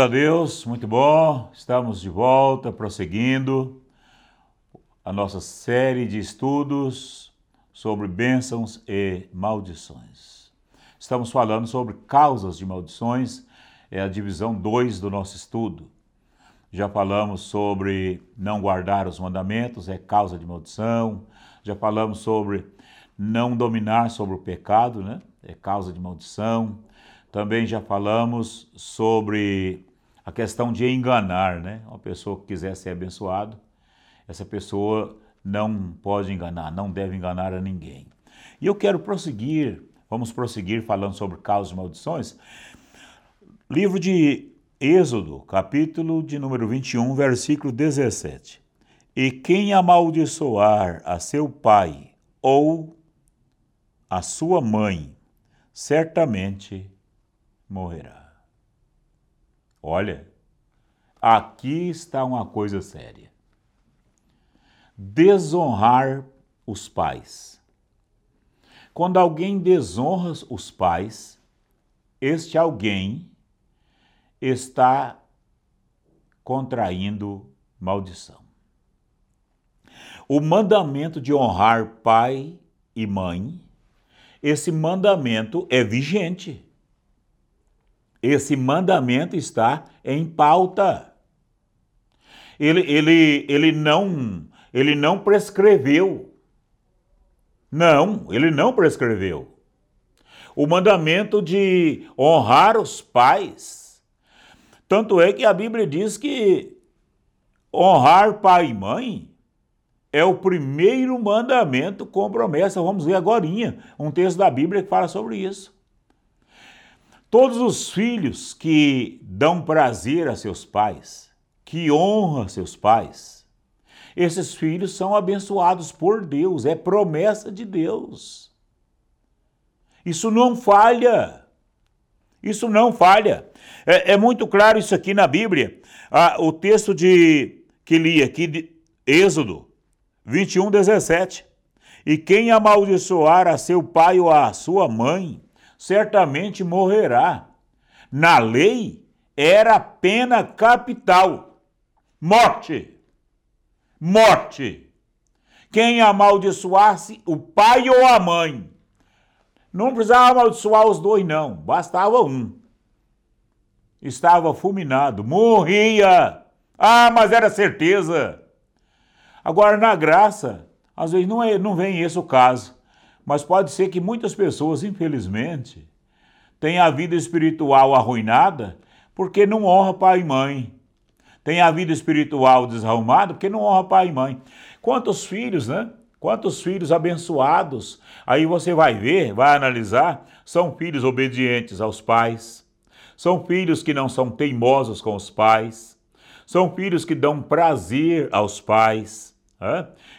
A Deus, muito bom. Estamos de volta, prosseguindo a nossa série de estudos sobre bênçãos e maldições. Estamos falando sobre causas de maldições, é a divisão 2 do nosso estudo. Já falamos sobre não guardar os mandamentos, é causa de maldição. Já falamos sobre não dominar sobre o pecado, né? É causa de maldição. Também já falamos sobre a questão de enganar, né? Uma pessoa que quiser ser abençoado, essa pessoa não pode enganar, não deve enganar a ninguém. E eu quero prosseguir, vamos prosseguir falando sobre causas e maldições. Livro de Êxodo, capítulo de número 21, versículo 17. E quem amaldiçoar a seu pai ou a sua mãe, certamente morrerá. Olha, aqui está uma coisa séria. Desonrar os pais. Quando alguém desonra os pais, este alguém está contraindo maldição. O mandamento de honrar pai e mãe, esse mandamento é vigente. Esse mandamento está em pauta. Ele, ele, ele, não, ele não prescreveu. Não, ele não prescreveu. O mandamento de honrar os pais. Tanto é que a Bíblia diz que honrar pai e mãe é o primeiro mandamento com promessa. Vamos ver agora um texto da Bíblia que fala sobre isso. Todos os filhos que dão prazer a seus pais, que honram seus pais, esses filhos são abençoados por Deus, é promessa de Deus. Isso não falha. Isso não falha. É, é muito claro isso aqui na Bíblia. Ah, o texto de que li aqui, de Êxodo 21, 17. E quem amaldiçoar a seu pai ou a sua mãe, certamente morrerá. Na lei era pena capital: morte. Morte. Quem amaldiçoasse o pai ou a mãe. Não precisava amaldiçoar os dois, não, bastava um. Estava fulminado, morria. Ah, mas era certeza. Agora, na graça, às vezes não, é, não vem esse o caso. Mas pode ser que muitas pessoas, infelizmente, tenham a vida espiritual arruinada porque não honra pai e mãe. Tem a vida espiritual desarrumada porque não honra pai e mãe. Quantos filhos, né? Quantos filhos abençoados? Aí você vai ver, vai analisar, são filhos obedientes aos pais. São filhos que não são teimosos com os pais. São filhos que dão prazer aos pais.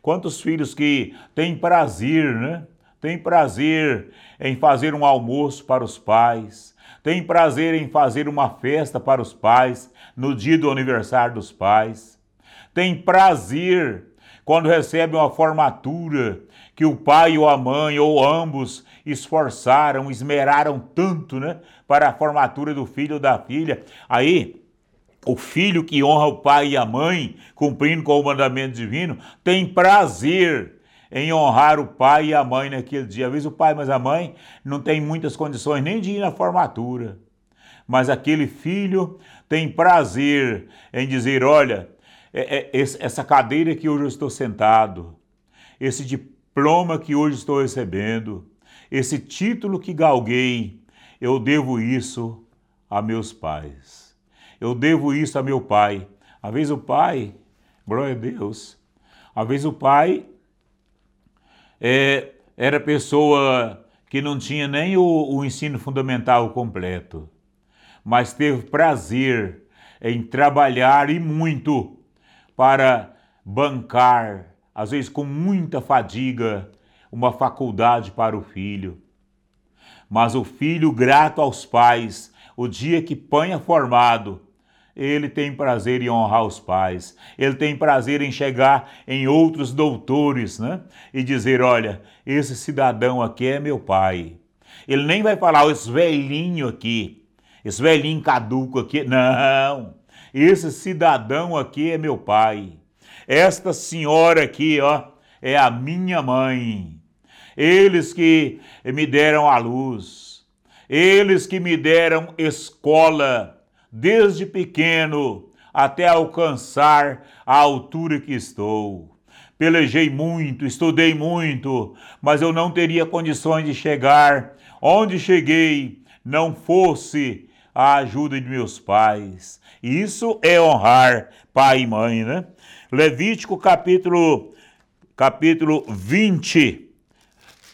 Quantos filhos que têm prazer, né? Tem prazer em fazer um almoço para os pais, tem prazer em fazer uma festa para os pais no dia do aniversário dos pais, tem prazer quando recebe uma formatura que o pai ou a mãe ou ambos esforçaram, esmeraram tanto, né, para a formatura do filho ou da filha. Aí, o filho que honra o pai e a mãe, cumprindo com o mandamento divino, tem prazer em honrar o pai e a mãe naquele dia. Às vezes o pai, mas a mãe não tem muitas condições nem de ir na formatura. Mas aquele filho tem prazer em dizer: olha, é, é, essa cadeira que hoje eu estou sentado, esse diploma que hoje estou recebendo, esse título que galguei, eu devo isso a meus pais. Eu devo isso a meu pai. Às vezes o pai, glória a Deus, às vezes o pai é, era pessoa que não tinha nem o, o ensino fundamental completo, mas teve prazer em trabalhar e muito para bancar, às vezes com muita fadiga, uma faculdade para o filho. Mas o filho grato aos pais, o dia que panha formado, ele tem prazer em honrar os pais, ele tem prazer em chegar em outros doutores né? e dizer: olha, esse cidadão aqui é meu pai. Ele nem vai falar, esse velhinho aqui, esse velhinho caduco aqui. Não, esse cidadão aqui é meu pai. Esta senhora aqui, ó, é a minha mãe. Eles que me deram a luz, eles que me deram escola desde pequeno até alcançar a altura que estou. Pelejei muito, estudei muito, mas eu não teria condições de chegar onde cheguei não fosse a ajuda de meus pais. Isso é honrar pai e mãe, né? Levítico capítulo capítulo 20,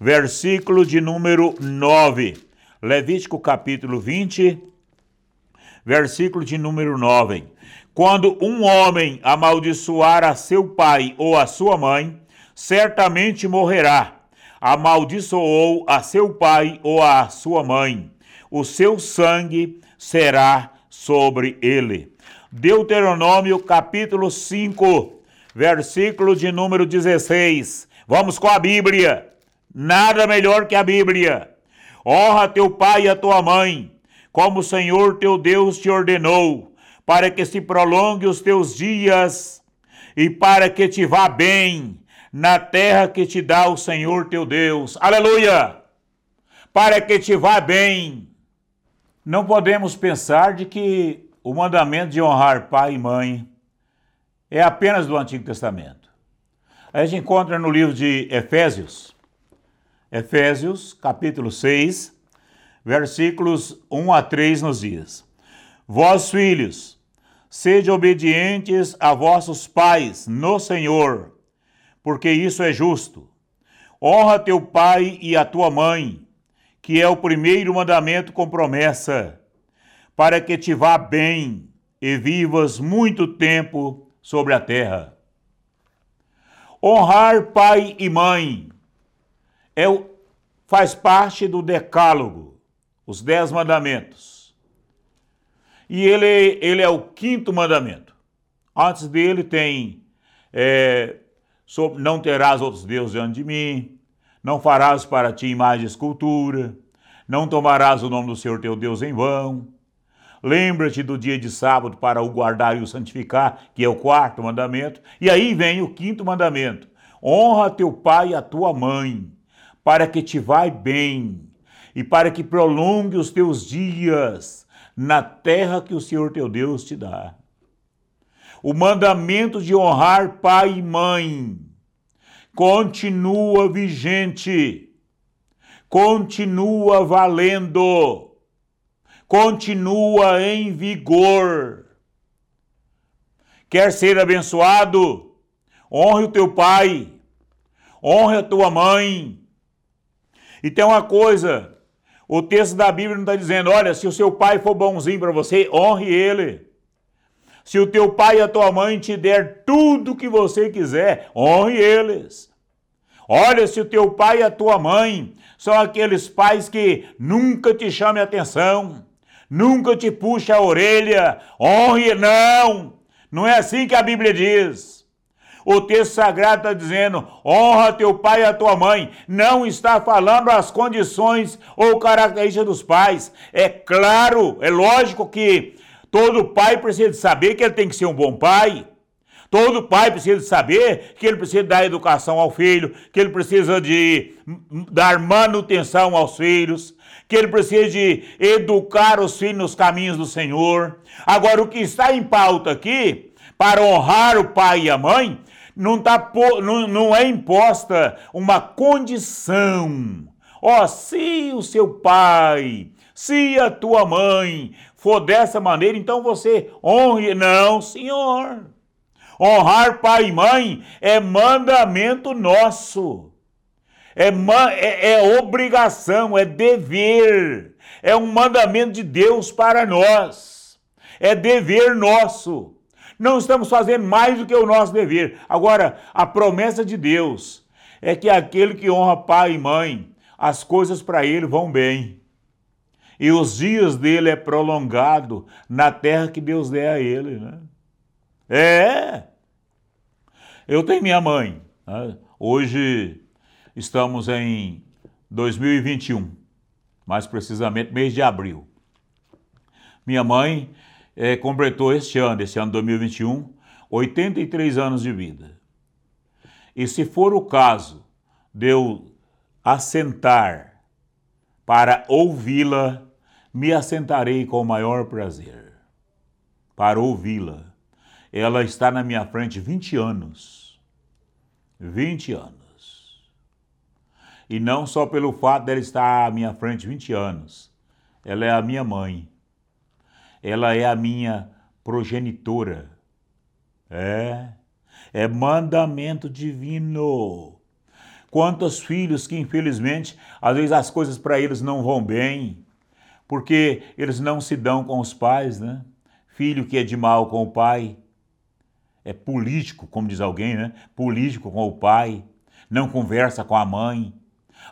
versículo de número 9. Levítico capítulo 20, versículo de número 9. Quando um homem amaldiçoar a seu pai ou a sua mãe, certamente morrerá. Amaldiçoou a seu pai ou a sua mãe. O seu sangue será sobre ele. Deuteronômio capítulo 5, versículo de número 16. Vamos com a Bíblia. Nada melhor que a Bíblia. Honra teu pai e a tua mãe, como o Senhor teu Deus te ordenou, para que se prolongue os teus dias e para que te vá bem na terra que te dá o Senhor teu Deus. Aleluia! Para que te vá bem. Não podemos pensar de que o mandamento de honrar pai e mãe é apenas do Antigo Testamento. A gente encontra no livro de Efésios, Efésios, capítulo 6, versículos 1 a 3 nos dias: Vós, filhos, sede obedientes a vossos pais no Senhor, porque isso é justo. Honra teu pai e a tua mãe, que é o primeiro mandamento com promessa, para que te vá bem e vivas muito tempo sobre a terra. Honrar pai e mãe é, faz parte do decálogo, os dez mandamentos. E ele, ele é o quinto mandamento. Antes dele tem é, sobre, não terás outros deuses diante de mim, não farás para ti imagem de escultura, não tomarás o nome do Senhor teu Deus em vão, Lembra-te do dia de sábado para o guardar e o santificar, que é o quarto mandamento. E aí vem o quinto mandamento: honra teu pai e a tua mãe, para que te vai bem e para que prolongue os teus dias na terra que o Senhor teu Deus te dá. O mandamento de honrar pai e mãe continua vigente, continua valendo continua em vigor. Quer ser abençoado? Honre o teu pai, honre a tua mãe. E tem uma coisa: o texto da Bíblia não está dizendo, olha, se o seu pai for bonzinho para você, honre ele. Se o teu pai e a tua mãe te der tudo o que você quiser, honre eles. Olha, se o teu pai e a tua mãe são aqueles pais que nunca te chamem atenção, nunca te puxa a orelha, honre, não. Não é assim que a Bíblia diz. O texto sagrado está dizendo: honra teu pai e a tua mãe. Não está falando as condições ou características dos pais. É claro, é lógico que todo pai precisa saber que ele tem que ser um bom pai. Todo pai precisa saber que ele precisa dar educação ao filho, que ele precisa de dar manutenção aos filhos, que ele precisa de educar os filhos nos caminhos do Senhor. Agora, o que está em pauta aqui, para honrar o pai e a mãe, não, tá, não, não é imposta uma condição. Ó, oh, se o seu pai, se a tua mãe for dessa maneira, então você honre. Não, senhor. Honrar pai e mãe é mandamento nosso. É, é, é obrigação, é dever. É um mandamento de Deus para nós. É dever nosso. Não estamos fazendo mais do que o nosso dever. Agora, a promessa de Deus é que aquele que honra pai e mãe, as coisas para ele vão bem. E os dias dele é prolongado na terra que Deus der a ele, né? É. Eu tenho minha mãe. Né? Hoje estamos em 2021, mais precisamente mês de abril. Minha mãe é, completou este ano, esse ano 2021, 83 anos de vida. E se for o caso de eu assentar para ouvi-la, me assentarei com o maior prazer para ouvi-la. Ela está na minha frente 20 anos. 20 anos. E não só pelo fato dela estar à minha frente 20 anos. Ela é a minha mãe. Ela é a minha progenitora. É. É mandamento divino. Quantos filhos que, infelizmente, às vezes as coisas para eles não vão bem, porque eles não se dão com os pais, né? Filho que é de mal com o pai, é político, como diz alguém, né? Político com o pai, não conversa com a mãe.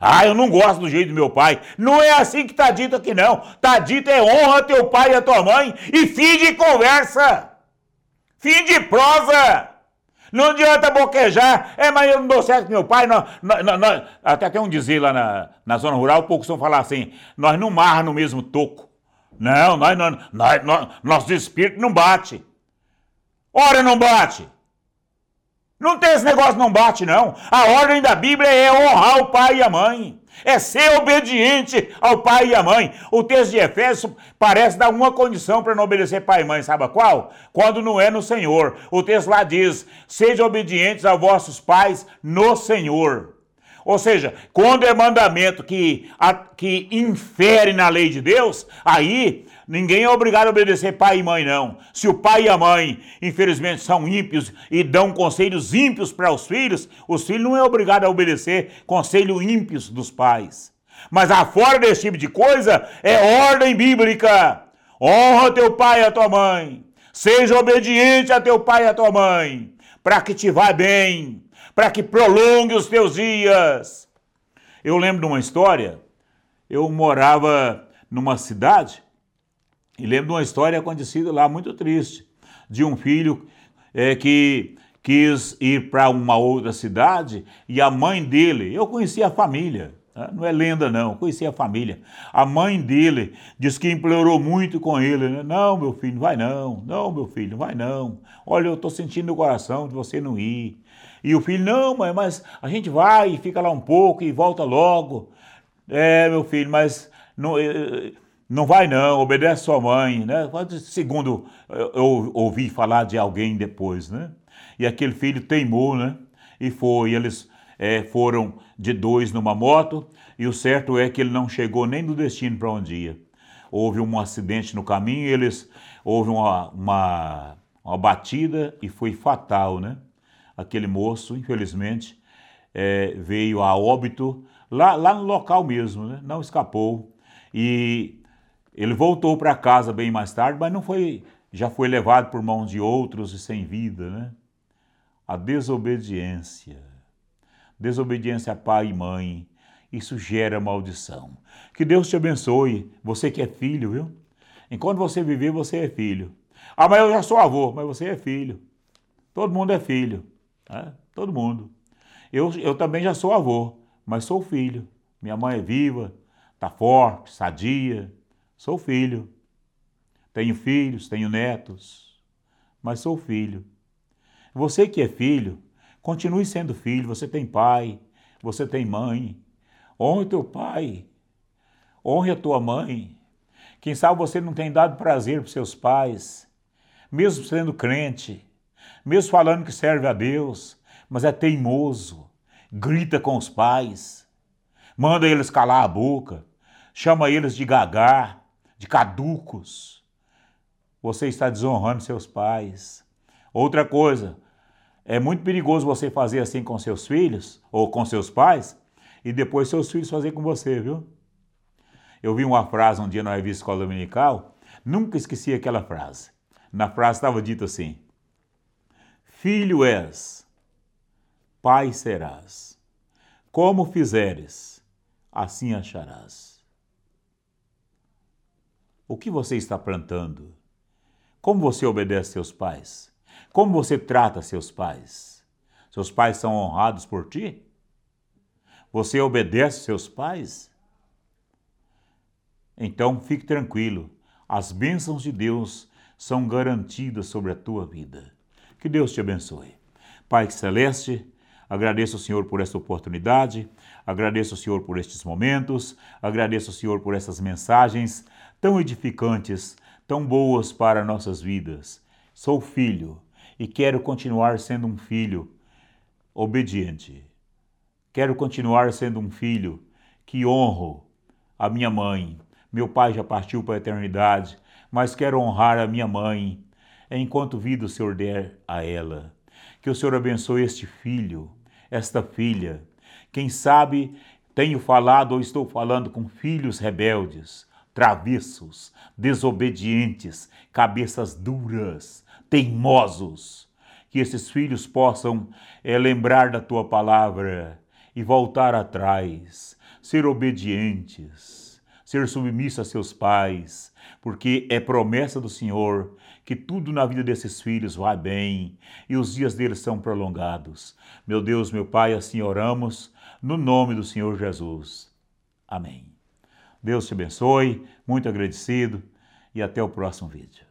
Ah, eu não gosto do jeito do meu pai. Não é assim que está dito aqui, não. Está dito é honra teu pai e a tua mãe e fim de conversa. Fim de prosa. Não adianta boquejar. É, mas eu não dou certo com meu pai. Até tem um dizer lá na, na zona rural, poucos vão falar assim: nós não marra no mesmo toco. Não, nós, nós, nós, nós, nosso espírito não bate. Ora, não bate. Não tem esse negócio não bate, não. A ordem da Bíblia é honrar o pai e a mãe. É ser obediente ao pai e à mãe. O texto de Efésios parece dar uma condição para não obedecer pai e mãe, sabe qual? Quando não é no Senhor. O texto lá diz: sejam obedientes aos vossos pais no Senhor. Ou seja, quando é mandamento que, a, que infere na lei de Deus, aí ninguém é obrigado a obedecer pai e mãe, não. Se o pai e a mãe, infelizmente, são ímpios e dão conselhos ímpios para os filhos, os filhos não é obrigado a obedecer conselhos ímpios dos pais. Mas afora desse tipo de coisa, é ordem bíblica. Honra teu pai e a tua mãe. Seja obediente a teu pai e a tua mãe, para que te vá bem para que prolongue os teus dias. Eu lembro de uma história, eu morava numa cidade e lembro de uma história acontecida lá muito triste, de um filho é, que quis ir para uma outra cidade e a mãe dele, eu conhecia a família, tá? não é lenda não, conhecia a família. A mãe dele disse que implorou muito com ele, né? não meu filho, vai não, não meu filho, vai não. Olha, eu estou sentindo no coração de você não ir. E o filho, não, mãe, mas a gente vai e fica lá um pouco e volta logo. É, meu filho, mas não, eh, não vai não, obedece sua mãe, né? Segundo eu ouvi falar de alguém depois, né? E aquele filho teimou, né? E foi, eles é, foram de dois numa moto, e o certo é que ele não chegou nem no destino para onde ia. Houve um acidente no caminho, eles houve uma, uma, uma batida e foi fatal, né? aquele moço, infelizmente, é, veio a óbito lá, lá no local mesmo, né? não escapou. E ele voltou para casa bem mais tarde, mas não foi, já foi levado por mãos de outros e sem vida, né? A desobediência, desobediência a pai e mãe, isso gera maldição. Que Deus te abençoe, você que é filho, viu? Enquanto você viver, você é filho. Ah, mas eu já sou avô, mas você é filho. Todo mundo é filho. É, todo mundo. Eu, eu também já sou avô, mas sou filho. Minha mãe é viva, está forte, sadia. Sou filho. Tenho filhos, tenho netos, mas sou filho. Você que é filho, continue sendo filho. Você tem pai, você tem mãe. Honre teu pai, honre a tua mãe. Quem sabe você não tem dado prazer para seus pais, mesmo sendo crente mesmo falando que serve a Deus, mas é teimoso, grita com os pais, manda eles calar a boca, chama eles de gagá, de caducos. Você está desonrando seus pais. Outra coisa, é muito perigoso você fazer assim com seus filhos ou com seus pais e depois seus filhos fazer com você, viu? Eu vi uma frase um dia na revista Escola Dominical, nunca esqueci aquela frase. Na frase estava dito assim: Filho és, pai serás. Como fizeres, assim acharás. O que você está plantando? Como você obedece seus pais? Como você trata seus pais? Seus pais são honrados por ti? Você obedece seus pais? Então fique tranquilo, as bênçãos de Deus são garantidas sobre a tua vida. Que Deus te abençoe. Pai Celeste, agradeço ao Senhor por esta oportunidade, agradeço ao Senhor por estes momentos, agradeço ao Senhor por essas mensagens tão edificantes, tão boas para nossas vidas. Sou filho e quero continuar sendo um filho obediente. Quero continuar sendo um filho que honro a minha mãe. Meu pai já partiu para a eternidade, mas quero honrar a minha mãe enquanto vida o Senhor der a ela. Que o Senhor abençoe este filho, esta filha. Quem sabe tenho falado ou estou falando com filhos rebeldes, travessos, desobedientes, cabeças duras, teimosos. Que esses filhos possam é, lembrar da tua palavra e voltar atrás, ser obedientes, ser submisso a seus pais, porque é promessa do Senhor que tudo na vida desses filhos vai bem e os dias deles são prolongados. Meu Deus, meu Pai, assim oramos, no nome do Senhor Jesus. Amém. Deus te abençoe, muito agradecido e até o próximo vídeo.